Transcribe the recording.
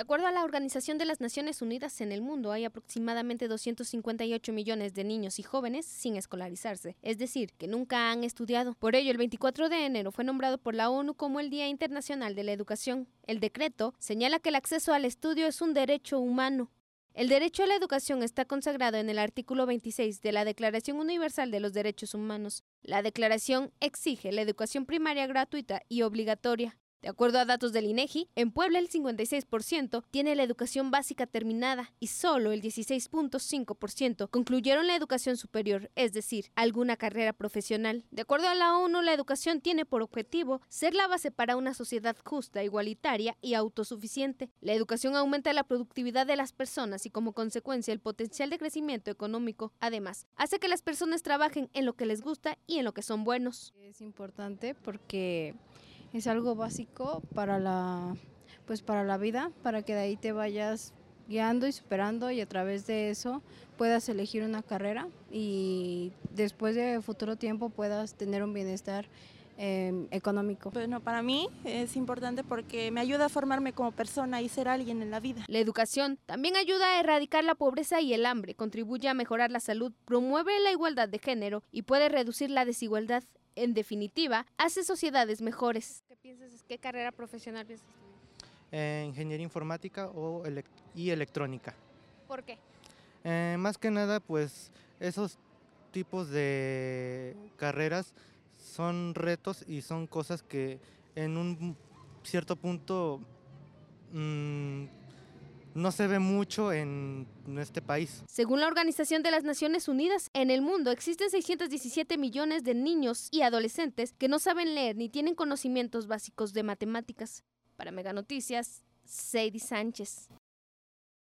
De acuerdo a la Organización de las Naciones Unidas en el mundo, hay aproximadamente 258 millones de niños y jóvenes sin escolarizarse, es decir, que nunca han estudiado. Por ello, el 24 de enero fue nombrado por la ONU como el Día Internacional de la Educación. El decreto señala que el acceso al estudio es un derecho humano. El derecho a la educación está consagrado en el artículo 26 de la Declaración Universal de los Derechos Humanos. La declaración exige la educación primaria gratuita y obligatoria. De acuerdo a datos del INEGI, en Puebla el 56% tiene la educación básica terminada y solo el 16.5% concluyeron la educación superior, es decir, alguna carrera profesional. De acuerdo a la ONU, la educación tiene por objetivo ser la base para una sociedad justa, igualitaria y autosuficiente. La educación aumenta la productividad de las personas y como consecuencia el potencial de crecimiento económico. Además, hace que las personas trabajen en lo que les gusta y en lo que son buenos. Es importante porque es algo básico para la, pues para la vida, para que de ahí te vayas guiando y superando y a través de eso puedas elegir una carrera y después de futuro tiempo puedas tener un bienestar eh, económico. Bueno, para mí es importante porque me ayuda a formarme como persona y ser alguien en la vida. La educación también ayuda a erradicar la pobreza y el hambre, contribuye a mejorar la salud, promueve la igualdad de género y puede reducir la desigualdad en definitiva, hace sociedades mejores. ¿Qué piensas? ¿Qué carrera profesional piensas Eh, ingeniería informática o y electrónica. ¿Por qué? Eh, más que nada, pues esos tipos de carreras son retos y son cosas que en un cierto punto mmm, no se ve mucho en este país. Según la Organización de las Naciones Unidas, en el mundo existen 617 millones de niños y adolescentes que no saben leer ni tienen conocimientos básicos de matemáticas. Para Mega Noticias, Sadie Sánchez.